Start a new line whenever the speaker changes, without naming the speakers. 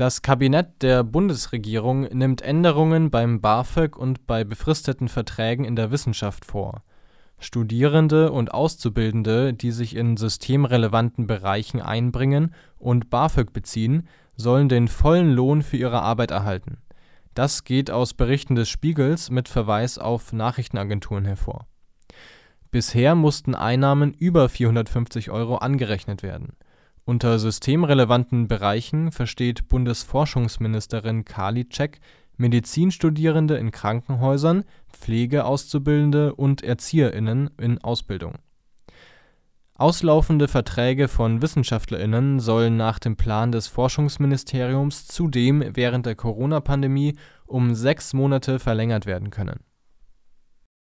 Das Kabinett der Bundesregierung nimmt Änderungen beim BAföG und bei befristeten Verträgen in der Wissenschaft vor. Studierende und Auszubildende, die sich in systemrelevanten Bereichen einbringen und BAföG beziehen, sollen den vollen Lohn für ihre Arbeit erhalten. Das geht aus Berichten des Spiegels mit Verweis auf Nachrichtenagenturen hervor. Bisher mussten Einnahmen über 450 Euro angerechnet werden unter systemrelevanten Bereichen versteht Bundesforschungsministerin Karliczek Medizinstudierende in Krankenhäusern, Pflegeauszubildende und ErzieherInnen in Ausbildung. Auslaufende Verträge von WissenschaftlerInnen sollen nach dem Plan des Forschungsministeriums zudem während der Corona-Pandemie um sechs Monate verlängert werden können